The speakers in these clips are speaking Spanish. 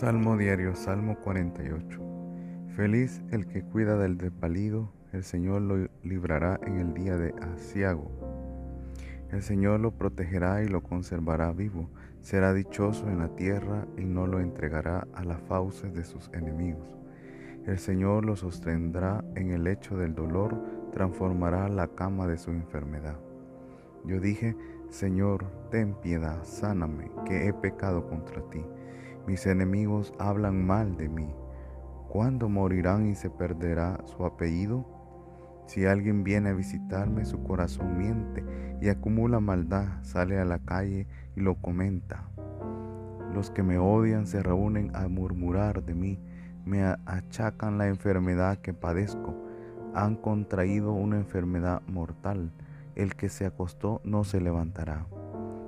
Salmo diario, Salmo 48. Feliz el que cuida del desvalido, el Señor lo librará en el día de asiago. El Señor lo protegerá y lo conservará vivo. Será dichoso en la tierra y no lo entregará a las fauces de sus enemigos. El Señor lo sostendrá en el lecho del dolor, transformará la cama de su enfermedad. Yo dije, Señor, ten piedad, sáname, que he pecado contra ti. Mis enemigos hablan mal de mí. ¿Cuándo morirán y se perderá su apellido? Si alguien viene a visitarme, su corazón miente y acumula maldad, sale a la calle y lo comenta. Los que me odian se reúnen a murmurar de mí, me achacan la enfermedad que padezco, han contraído una enfermedad mortal, el que se acostó no se levantará.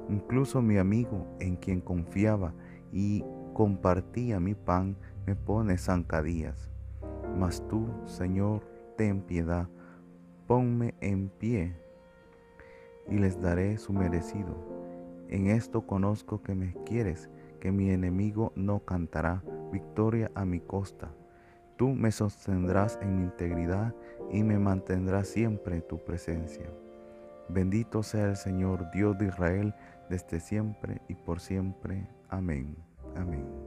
Incluso mi amigo, en quien confiaba y compartía mi pan, me pone zancadillas. Mas tú, Señor, ten piedad, ponme en pie y les daré su merecido. En esto conozco que me quieres, que mi enemigo no cantará victoria a mi costa. Tú me sostendrás en mi integridad y me mantendrás siempre en tu presencia. Bendito sea el Señor Dios de Israel desde siempre y por siempre. Amén. Amém.